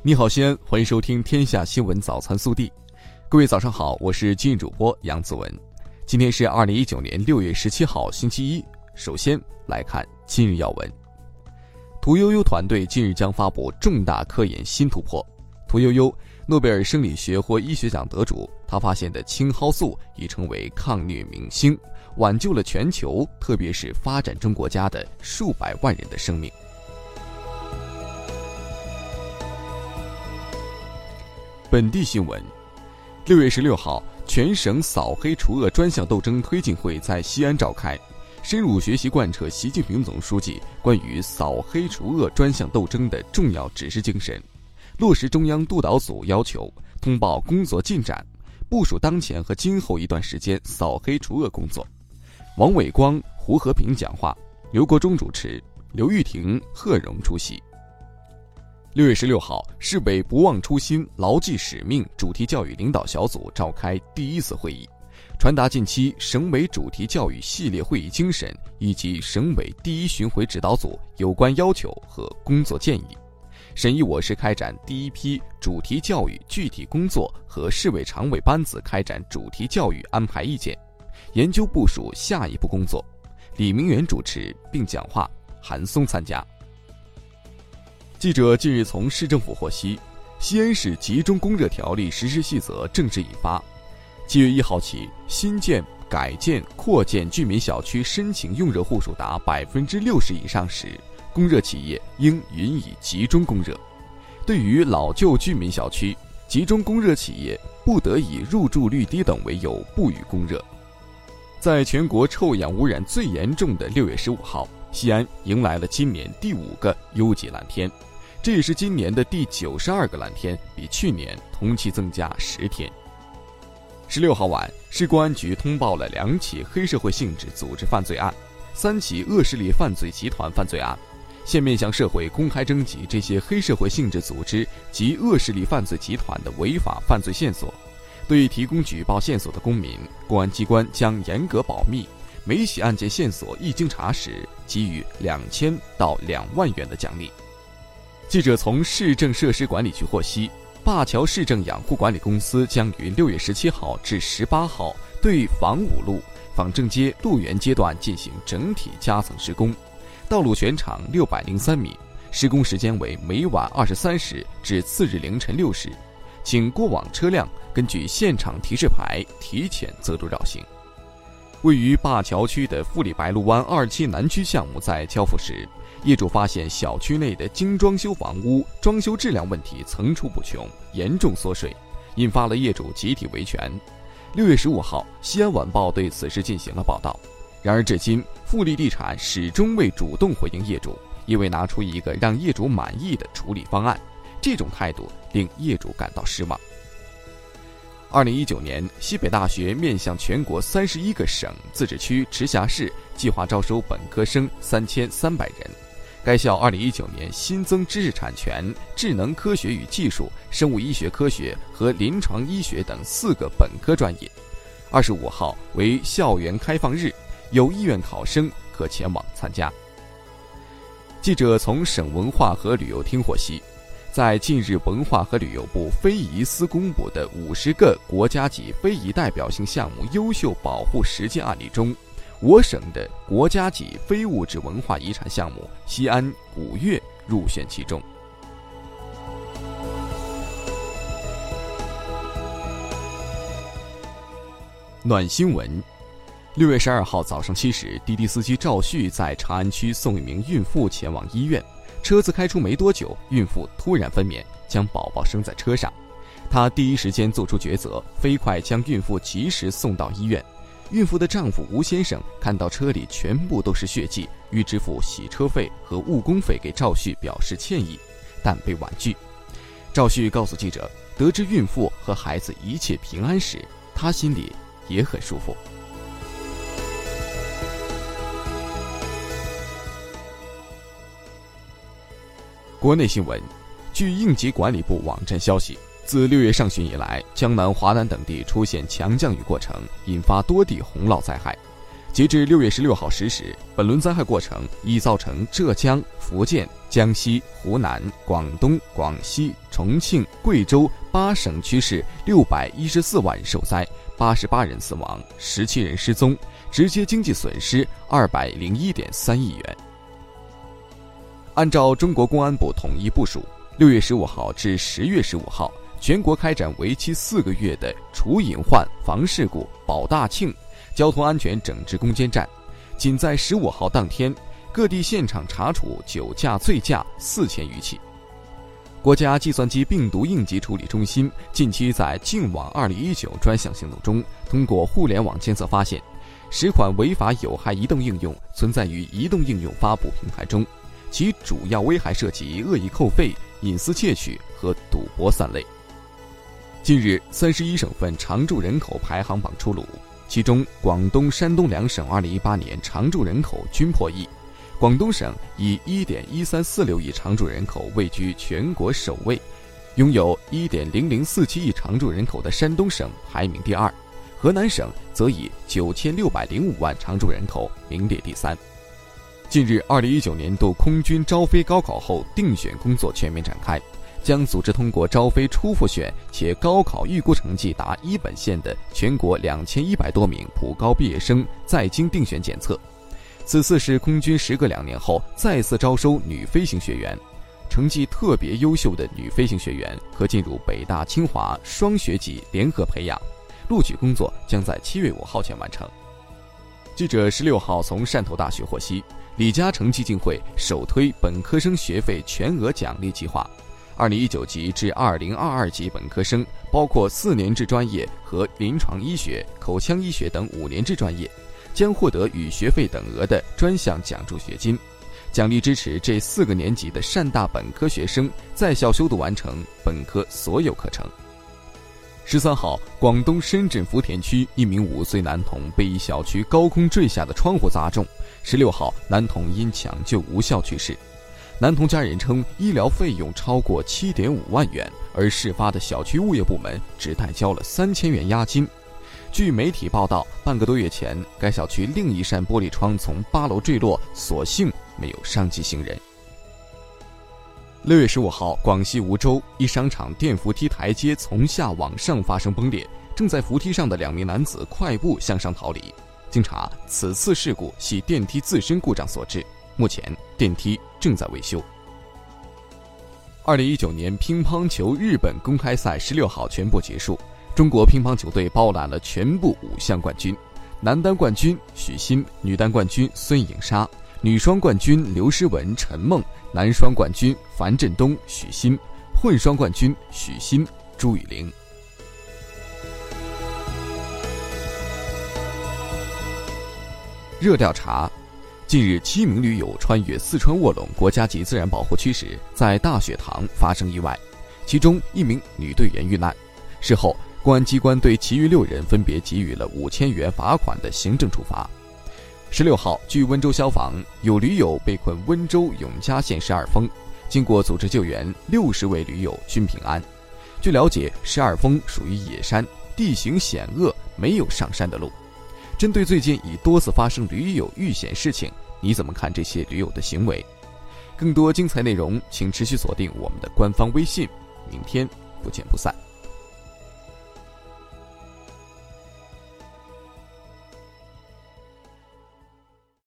你好，西安，欢迎收听《天下新闻早餐速递》。各位早上好，我是今日主播杨子文。今天是二零一九年六月十七号，星期一。首先来看今日要闻。屠呦呦团队近日将发布重大科研新突破。屠呦呦，诺贝尔生理学或医学奖得主，她发现的青蒿素已成为抗疟明星，挽救了全球，特别是发展中国家的数百万人的生命。本地新闻，六月十六号，全省扫黑除恶专项斗争推进会在西安召开，深入学习贯彻习近平总书记关于扫黑除恶专项斗争的重要指示精神，落实中央督导组要求，通报工作进展，部署当前和今后一段时间扫黑除恶工作。王伟光、胡和平讲话，刘国中主持，刘玉婷、贺荣出席。六月十六号，市委“不忘初心、牢记使命”主题教育领导小组召开第一次会议，传达近期省委主题教育系列会议精神以及省委第一巡回指导组有关要求和工作建议，审议我市开展第一批主题教育具体工作和市委常委班子开展主题教育安排意见，研究部署下一步工作。李明远主持并讲话，韩松参加。记者近日从市政府获悉，西安市集中供热条例实施细则正式印发。七月一号起，新建、改建、扩建居民小区申请用热户数达百分之六十以上时，供热企业应允以集中供热；对于老旧居民小区，集中供热企业不得以入住率低等为由不予供热。在全国臭氧污染最严重的六月十五号，西安迎来了今年第五个优级蓝天。这也是今年的第九十二个蓝天，比去年同期增加十天。十六号晚，市公安局通报了两起黑社会性质组织犯罪案，三起恶势力犯罪集团犯罪案，现面向社会公开征集这些黑社会性质组织及恶势力犯罪集团的违法犯罪线索。对提供举报线索的公民，公安机关将严格保密。每起案件线索一经查实，给予两千到两万元的奖励。记者从市政设施管理局获悉，灞桥市政养护管理公司将于六月十七号至十八号对仿五路、仿正街路园阶段进行整体加层施工，道路全长六百零三米，施工时间为每晚二十三时至次日凌晨六时，请过往车辆根据现场提示牌提前择路绕行。位于灞桥区的富力白鹿湾二期南区项目在交付时。业主发现小区内的精装修房屋装修质量问题层出不穷，严重缩水，引发了业主集体维权。六月十五号，西安晚报对此事进行了报道。然而，至今富力地产始终未主动回应业主，亦未拿出一个让业主满意的处理方案。这种态度令业主感到失望。二零一九年，西北大学面向全国三十一个省、自治区、直辖市，计划招收本科生三千三百人。该校2019年新增知识产权、智能科学与技术、生物医学科学和临床医学等四个本科专业。25号为校园开放日，有意愿考生可前往参加。记者从省文化和旅游厅获悉，在近日文化和旅游部非遗司公布的五十个国家级非遗代表性项目优秀保护实践案例中，我省的国家级非物质文化遗产项目西安古乐入选其中。暖新闻：六月十二号早上七时，滴滴司机赵旭在长安区送一名孕妇前往医院，车子开出没多久，孕妇突然分娩，将宝宝生在车上。他第一时间做出抉择，飞快将孕妇及时送到医院。孕妇的丈夫吴先生看到车里全部都是血迹，欲支付洗车费和误工费给赵旭表示歉意，但被婉拒。赵旭告诉记者，得知孕妇和孩子一切平安时，他心里也很舒服。国内新闻，据应急管理部网站消息。自六月上旬以来，江南、华南等地出现强降雨过程，引发多地洪涝灾害。截至六月十六号十时，本轮灾害过程已造成浙江、福建、江西、湖南、广东、广西、重庆、贵州八省区市六百一十四万受灾，八十八人死亡，十七人失踪，直接经济损失二百零一点三亿元。按照中国公安部统一部署，六月十五号至十月十五号，全国开展为期四个月的除隐患、防事故、保大庆。交通安全整治攻坚战，仅在十五号当天，各地现场查处酒驾醉驾四千余起。国家计算机病毒应急处理中心近期在“净网二零一九”专项行动中，通过互联网监测发现，十款违法有害移动应用存在于移动应用发布平台中，其主要危害涉及恶意扣费、隐私窃取和赌博三类。近日，三十一省份常住人口排行榜出炉。其中，广东、山东两省2018年常住人口均破亿，广东省以1.1346亿常住人口位居全国首位，拥有1.0047亿常住人口的山东省排名第二，河南省则以9605万常住人口名列第三。近日，2019年度空军招飞高考后定选工作全面展开。将组织通过招飞初复选且高考预估成绩达一本线的全国两千一百多名普高毕业生在京定选检测。此次是空军时隔两年后再次招收女飞行学员，成绩特别优秀的女飞行学员可进入北大清华双学籍联合培养，录取工作将在七月五号前完成。记者十六号从汕头大学获悉，李嘉诚基金会首推本科生学费全额奖励计划。二零一九级至二零二二级本科生，包括四年制专业和临床医学、口腔医学等五年制专业，将获得与学费等额的专项奖助学金，奖励支持这四个年级的汕大本科学生在校修读完成本科所有课程。十三号，广东深圳福田区一名五岁男童被一小区高空坠下的窗户砸中，十六号，男童因抢救无效去世。男童家人称，医疗费用超过七点五万元，而事发的小区物业部门只代交了三千元押金。据媒体报道，半个多月前，该小区另一扇玻璃窗从八楼坠落，所幸没有伤及行人。六月十五号，广西梧州一商场电扶梯台阶从下往上发生崩裂，正在扶梯上的两名男子快步向上逃离。经查，此次事故系电梯自身故障所致。目前电梯正在维修。二零一九年乒乓球日本公开赛十六号全部结束，中国乒乓球队包揽了全部五项冠军：男单冠军许昕，女单冠军孙颖莎，女双冠军刘诗雯、陈梦，男双冠军樊振东、许昕，混双冠军许昕、朱雨玲。热调查。近日，七名驴友穿越四川卧龙国家级自然保护区时，在大雪塘发生意外，其中一名女队员遇难。事后，公安机关对其余六人分别给予了五千元罚款的行政处罚。十六号，据温州消防，有驴友被困温州永嘉县十二峰，经过组织救援，六十位驴友均平安。据了解，十二峰属于野山，地形险恶，没有上山的路。针对最近已多次发生驴友遇险事情，你怎么看这些驴友的行为？更多精彩内容，请持续锁定我们的官方微信。明天不见不散。